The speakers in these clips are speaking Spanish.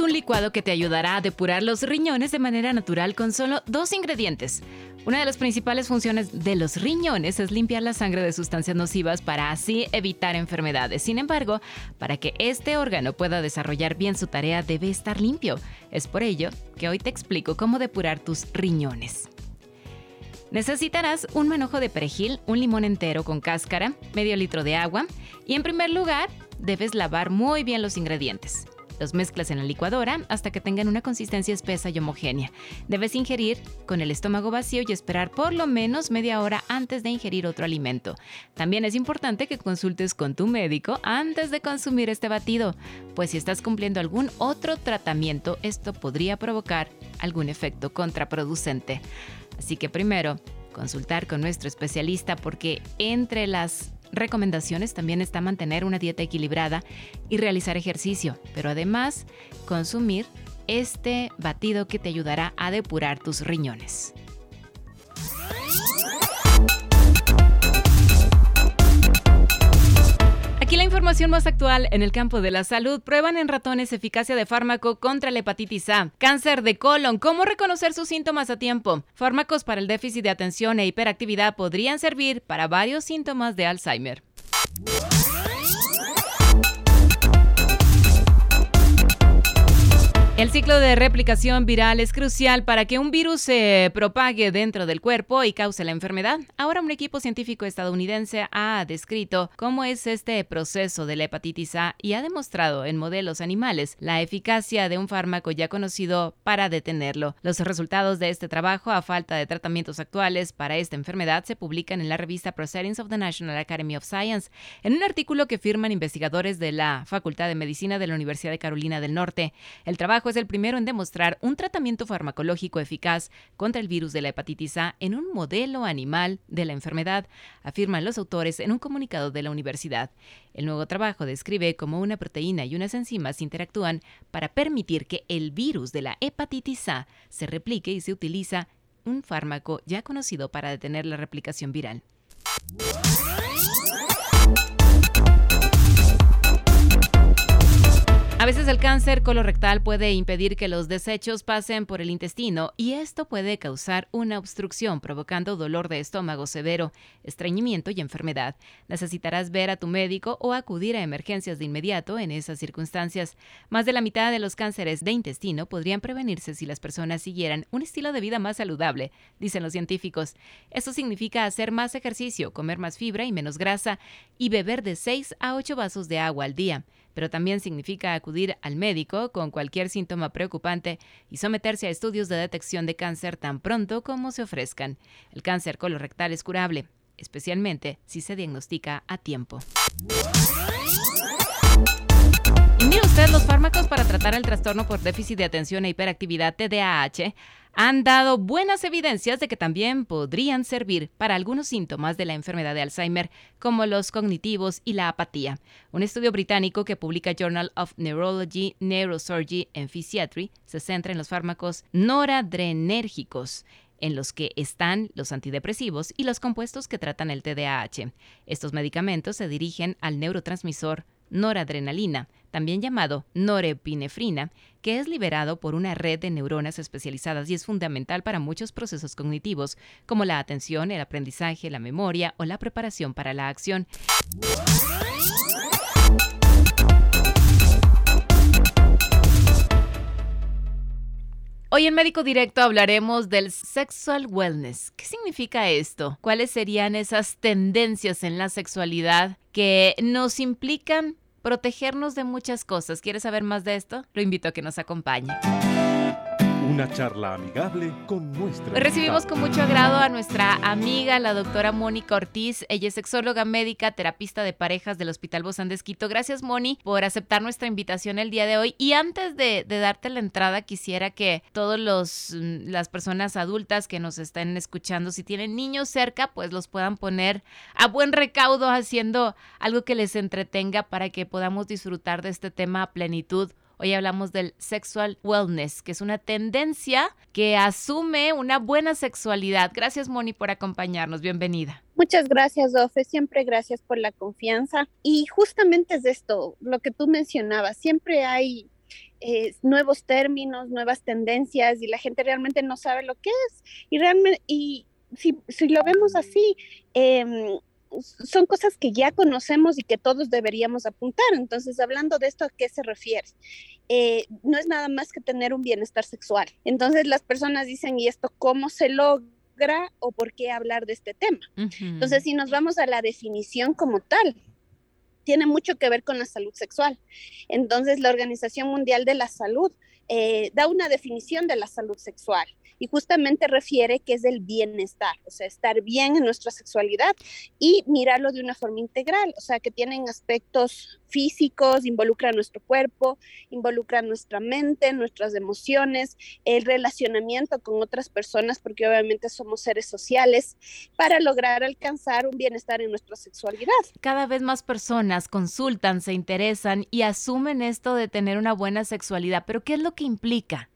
Un licuado que te ayudará a depurar los riñones de manera natural con solo dos ingredientes. Una de las principales funciones de los riñones es limpiar la sangre de sustancias nocivas para así evitar enfermedades. Sin embargo, para que este órgano pueda desarrollar bien su tarea debe estar limpio. Es por ello que hoy te explico cómo depurar tus riñones. Necesitarás un manojo de perejil, un limón entero con cáscara, medio litro de agua y en primer lugar debes lavar muy bien los ingredientes. Los mezclas en la licuadora hasta que tengan una consistencia espesa y homogénea. Debes ingerir con el estómago vacío y esperar por lo menos media hora antes de ingerir otro alimento. También es importante que consultes con tu médico antes de consumir este batido, pues si estás cumpliendo algún otro tratamiento, esto podría provocar algún efecto contraproducente. Así que primero, consultar con nuestro especialista porque entre las recomendaciones también está mantener una dieta equilibrada y realizar ejercicio, pero además consumir este batido que te ayudará a depurar tus riñones. La información más actual en el campo de la salud. Prueban en ratones eficacia de fármaco contra la hepatitis A. Cáncer de colon. ¿Cómo reconocer sus síntomas a tiempo? Fármacos para el déficit de atención e hiperactividad podrían servir para varios síntomas de Alzheimer. El ciclo de replicación viral es crucial para que un virus se propague dentro del cuerpo y cause la enfermedad. Ahora un equipo científico estadounidense ha descrito cómo es este proceso de la hepatitis A y ha demostrado en modelos animales la eficacia de un fármaco ya conocido para detenerlo. Los resultados de este trabajo, a falta de tratamientos actuales para esta enfermedad, se publican en la revista Proceedings of the National Academy of Science, en un artículo que firman investigadores de la Facultad de Medicina de la Universidad de Carolina del Norte. El trabajo es el primero en demostrar un tratamiento farmacológico eficaz contra el virus de la hepatitis A en un modelo animal de la enfermedad, afirman los autores en un comunicado de la universidad. El nuevo trabajo describe cómo una proteína y unas enzimas interactúan para permitir que el virus de la hepatitis A se replique y se utiliza un fármaco ya conocido para detener la replicación viral. A veces el cáncer colorectal puede impedir que los desechos pasen por el intestino y esto puede causar una obstrucción provocando dolor de estómago severo, estreñimiento y enfermedad. Necesitarás ver a tu médico o acudir a emergencias de inmediato en esas circunstancias. Más de la mitad de los cánceres de intestino podrían prevenirse si las personas siguieran un estilo de vida más saludable, dicen los científicos. Esto significa hacer más ejercicio, comer más fibra y menos grasa y beber de 6 a 8 vasos de agua al día pero también significa acudir al médico con cualquier síntoma preocupante y someterse a estudios de detección de cáncer tan pronto como se ofrezcan. El cáncer colorectal es curable, especialmente si se diagnostica a tiempo. Y usted, los fármacos para tratar el trastorno por déficit de atención e hiperactividad TDAH han dado buenas evidencias de que también podrían servir para algunos síntomas de la enfermedad de Alzheimer, como los cognitivos y la apatía. Un estudio británico que publica Journal of Neurology, Neurosurgery and Physiatry se centra en los fármacos noradrenérgicos en los que están los antidepresivos y los compuestos que tratan el TDAH. Estos medicamentos se dirigen al neurotransmisor noradrenalina, también llamado norepinefrina, que es liberado por una red de neuronas especializadas y es fundamental para muchos procesos cognitivos, como la atención, el aprendizaje, la memoria o la preparación para la acción. Hoy en Médico Directo hablaremos del sexual wellness. ¿Qué significa esto? ¿Cuáles serían esas tendencias en la sexualidad que nos implican protegernos de muchas cosas? ¿Quieres saber más de esto? Lo invito a que nos acompañe. Una charla amigable con nuestra. Recibimos con mucho agrado a nuestra amiga, la doctora Mónica Ortiz. Ella es sexóloga médica, terapista de parejas del Hospital Bozán de Esquito. Gracias, Moni, por aceptar nuestra invitación el día de hoy. Y antes de, darte la entrada, quisiera que todos los mm, las personas adultas que nos estén escuchando, si tienen niños cerca, pues los puedan poner a buen recaudo haciendo algo que les entretenga para que podamos disfrutar de este tema a plenitud Hoy hablamos del sexual wellness, que es una tendencia que asume una buena sexualidad. Gracias, Moni, por acompañarnos. Bienvenida. Muchas gracias, Dofe. Siempre gracias por la confianza. Y justamente es esto, lo que tú mencionabas. Siempre hay eh, nuevos términos, nuevas tendencias y la gente realmente no sabe lo que es. Y realmente, y si, lo vemos así, eh, son cosas que ya conocemos y que todos deberíamos apuntar. Entonces, hablando de esto, ¿a qué se refiere? Eh, no es nada más que tener un bienestar sexual. Entonces, las personas dicen, ¿y esto cómo se logra o por qué hablar de este tema? Entonces, si nos vamos a la definición como tal, tiene mucho que ver con la salud sexual. Entonces, la Organización Mundial de la Salud eh, da una definición de la salud sexual y justamente refiere que es el bienestar, o sea, estar bien en nuestra sexualidad y mirarlo de una forma integral, o sea, que tienen aspectos físicos, involucra nuestro cuerpo, involucra nuestra mente, nuestras emociones, el relacionamiento con otras personas, porque obviamente somos seres sociales, para lograr alcanzar un bienestar en nuestra sexualidad. Cada vez más personas consultan, se interesan y asumen esto de tener una buena sexualidad, pero ¿qué es lo que implica?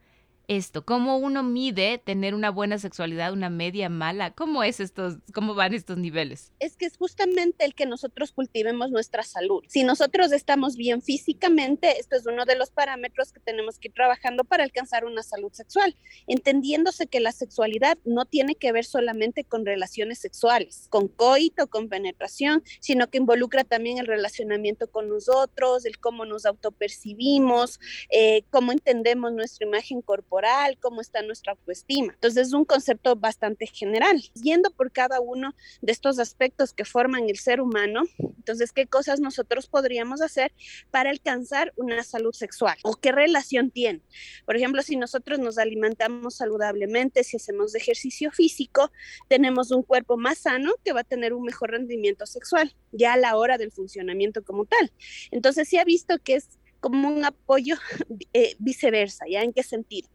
Esto? ¿Cómo uno mide tener una buena sexualidad, una media mala? ¿Cómo es estos, cómo van estos niveles? Es que es justamente el que nosotros cultivemos nuestra salud. Si nosotros estamos bien físicamente, esto es uno de los parámetros que tenemos que ir trabajando para alcanzar una salud sexual, entendiéndose que la sexualidad no tiene que ver solamente con relaciones sexuales, con coito, con penetración, sino que involucra también el relacionamiento con nosotros, el cómo nos autopercibimos, eh, cómo entendemos nuestra imagen corporal cómo está nuestra autoestima. Entonces es un concepto bastante general. Yendo por cada uno de estos aspectos que forman el ser humano, entonces, ¿qué cosas nosotros podríamos hacer para alcanzar una salud sexual? ¿O qué relación tiene? Por ejemplo, si nosotros nos alimentamos saludablemente, si hacemos ejercicio físico, tenemos un cuerpo más sano que va a tener un mejor rendimiento sexual, ya a la hora del funcionamiento como tal. Entonces, sí ha visto que es como un apoyo eh, viceversa, ¿ya? ¿En qué sentido?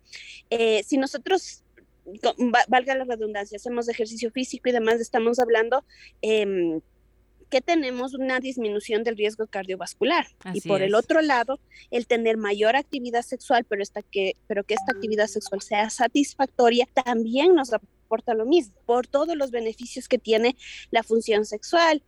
Eh, si nosotros, valga la redundancia, hacemos ejercicio físico y demás, estamos hablando... Eh, que tenemos una disminución del riesgo cardiovascular. y por el otro lado, el tener mayor actividad sexual, pero, esta que, pero que esta actividad sexual sea satisfactoria, también nos aporta lo mismo, por todos los beneficios que tiene la función sexual,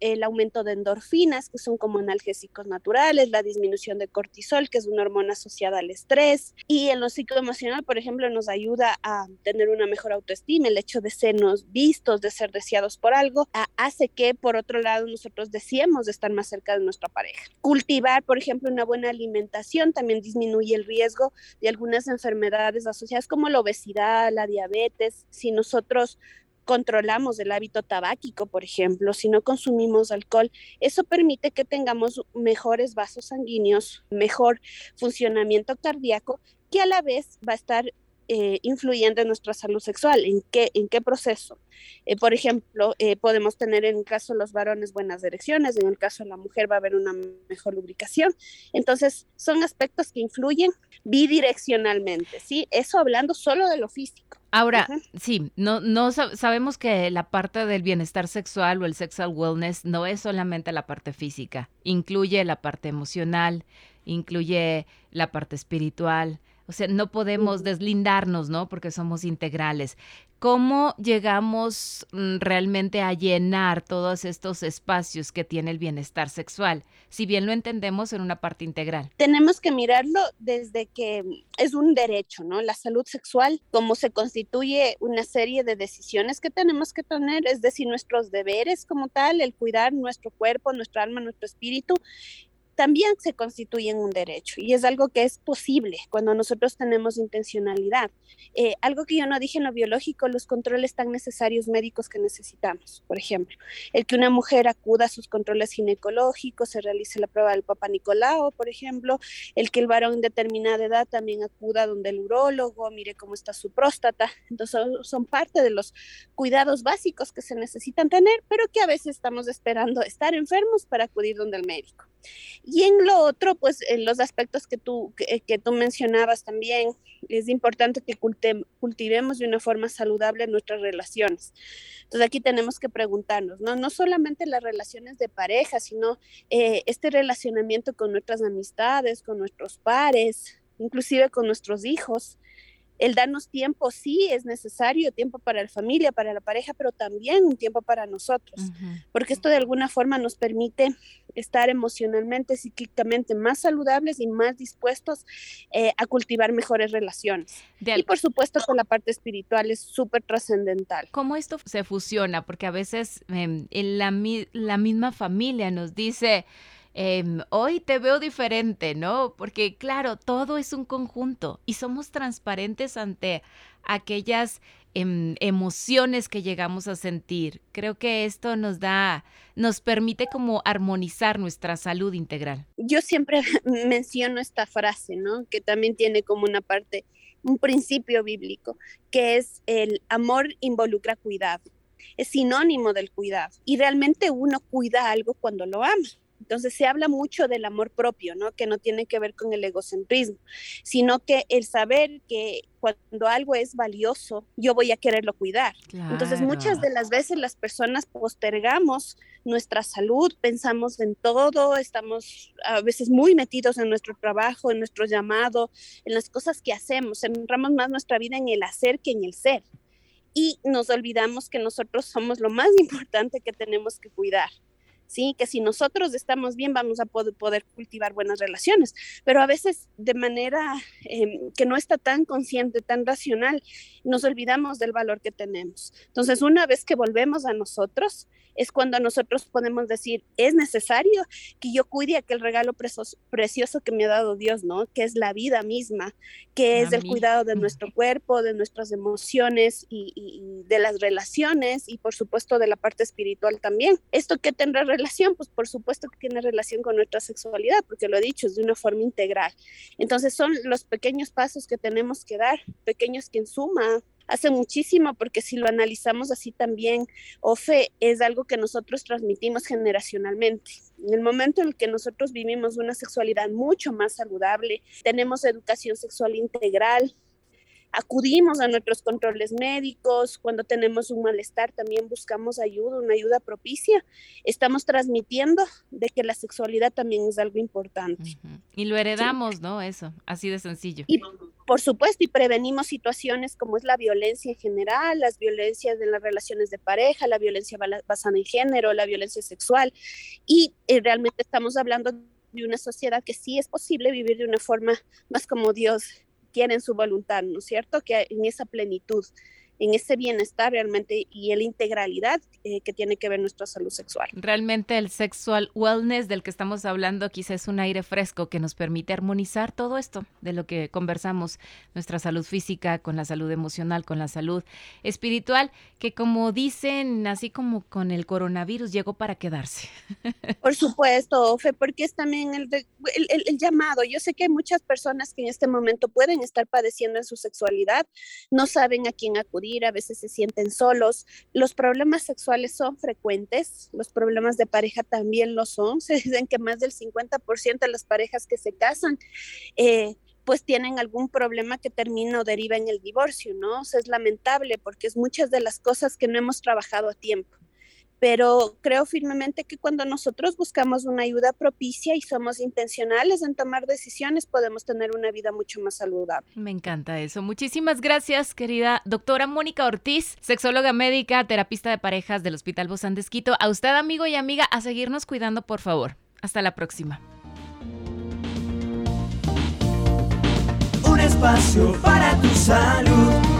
el aumento de endorfinas, que son como analgésicos naturales, la disminución de cortisol, que es una hormona asociada al estrés, y en lo psicoemocional, por ejemplo, nos ayuda a tener una mejor autoestima, el hecho de sernos vistos, de ser deseados por algo, hace que, por otro lado, nosotros deseemos de estar más cerca de nuestra pareja. Cultivar, por ejemplo, una buena alimentación también disminuye el riesgo de algunas enfermedades asociadas como la obesidad, la diabetes. Si nosotros controlamos el hábito tabáquico, por ejemplo, si no consumimos alcohol, eso permite que tengamos mejores vasos sanguíneos, mejor funcionamiento cardíaco, que a la vez va a estar eh, influyendo en nuestra salud sexual. ¿En qué, en qué proceso? Eh, por ejemplo, eh, podemos tener en el caso de los varones buenas erecciones, en el caso de la mujer va a haber una mejor lubricación. Entonces, son aspectos que influyen bidireccionalmente, ¿sí? Eso hablando solo de lo físico. Ahora, sí, no, no sabemos que la parte del bienestar sexual o el sexual wellness no es solamente la parte física, incluye la parte emocional, incluye la parte espiritual, o sea, no podemos deslindarnos, ¿no? Porque somos integrales. ¿Cómo llegamos mm, realmente a llenar todos estos espacios que tiene el bienestar sexual? Si bien lo entendemos en una parte integral. Tenemos que mirarlo desde que es un derecho, ¿no? La salud sexual, como se constituye una serie de decisiones que tenemos que tener, es decir, nuestros deberes como tal, el cuidar nuestro cuerpo, nuestra alma, nuestro espíritu, también se constituyen un derecho y es algo que es posible cuando nosotros tenemos intencionalidad. Eh, algo que yo no dije en lo biológico, los controles tan necesarios médicos que necesitamos, por ejemplo, el que una mujer acuda a sus controles ginecológicos, se realice la prueba del Papa Nicolau, por ejemplo, el que el varón en determinada edad también acuda donde el urólogo, mire cómo está su próstata. Entonces son parte de los cuidados básicos que se necesitan tener, pero que a veces estamos esperando estar enfermos para acudir donde el médico. Y en lo otro, pues en los aspectos que tú, que, tú mencionabas también, es importante que cultivemos de una forma saludable nuestras relaciones. Entonces aquí tenemos que preguntarnos, no, no solamente las relaciones de pareja, sino eh, este relacionamiento con nuestras amistades, con nuestros pares, inclusive con nuestros hijos el darnos tiempo sí es necesario, tiempo para la familia, para la pareja, pero también un tiempo para nosotros, porque esto de alguna forma nos permite estar emocionalmente, psíquicamente más saludables y más dispuestos eh, a cultivar mejores relaciones. y por supuesto que la parte espiritual es súper trascendental. ¿Cómo esto se fusiona? Porque a veces em, la, la misma familia nos dice, Em, hoy te veo diferente, ¿no? Porque claro, todo es un conjunto y somos transparentes ante aquellas em, emociones que llegamos a sentir. Creo que esto nos da, nos permite como armonizar nuestra salud integral. Yo siempre menciono esta frase, ¿no? Que también tiene como una parte, un principio bíblico, que es el amor involucra cuidado. Es sinónimo del cuidado. Y realmente uno cuida algo cuando lo ama. Entonces se habla mucho del amor propio, ¿no? Que no tiene que ver con el egocentrismo, sino que el saber que cuando algo es valioso, yo voy a quererlo cuidar. Entonces muchas de las veces las personas postergamos nuestra salud, pensamos en todo, estamos a veces muy metidos en nuestro trabajo, en nuestro llamado, en las cosas que hacemos, centramos más nuestra vida en el hacer que en el ser. Y nos olvidamos que nosotros somos lo más importante que tenemos que cuidar. ¿Sí? Que si nosotros estamos bien vamos a poder, cultivar buenas relaciones, pero a veces de manera em, que no está tan consciente, tan racional, nos olvidamos del valor que tenemos. Entonces, una vez que volvemos a nosotros, es cuando nosotros podemos decir, es necesario que yo cuide aquel regalo precioso que me ha dado Dios, ¿no? Que es la vida misma, que es el cuidado de nuestro cuerpo, de nuestras emociones y, y, de las relaciones y por supuesto de la parte espiritual también. ¿Esto qué tendrá relación? Pues por supuesto que tiene relación con nuestra sexualidad, porque lo he dicho, es de una forma integral. Entonces son los pequeños pasos que tenemos que dar, pequeños que en suma hace muchísimo, porque si lo analizamos así también, OFE es algo que nosotros transmitimos generacionalmente. En el momento en el que nosotros vivimos una sexualidad mucho más saludable, tenemos educación sexual integral, acudimos a nuestros controles médicos, cuando tenemos un malestar también buscamos ayuda, una ayuda propicia. Estamos transmitiendo de que la sexualidad también es algo importante. Y lo heredamos, ¿no? Eso, así de sencillo. Y por supuesto, y prevenimos situaciones como es la violencia en general, las violencias en las relaciones de pareja, la violencia basada en género, la violencia sexual. Y eh, realmente estamos hablando de una sociedad que sí es posible vivir de una forma más como Dios quieren su voluntad, ¿no es cierto? Que en esa plenitud en ese bienestar realmente y en la integralidad eh, que tiene que ver nuestra salud sexual. Realmente el sexual wellness del que estamos hablando quizás es un aire fresco que nos permite armonizar todo esto de lo que conversamos, nuestra salud física con la salud emocional, con la salud espiritual, que como dicen, así como con el coronavirus, llegó para quedarse. Por supuesto, Fe, porque es también el, el, el llamado. Yo sé que hay muchas personas que en este momento pueden estar padeciendo en su sexualidad, no saben a quién acudir a veces se sienten solos. Los problemas sexuales son frecuentes, los problemas de pareja también lo son. Se dicen que más del 50% de las parejas que se casan, eh, pues tienen algún problema que termina o deriva en el divorcio, ¿no? es lamentable porque es muchas de las cosas que no hemos trabajado a tiempo pero creo firmemente que cuando nosotros buscamos una ayuda propicia y somos intencionales en tomar decisiones, podemos tener una vida mucho más saludable. Me encanta eso. Muchísimas gracias, querida doctora Mónica Ortiz, sexóloga médica, terapista de parejas del Hospital Bozán de Esquito. A usted, amigo y amiga, a seguirnos cuidando, por favor. Hasta la próxima. Un espacio para tu salud.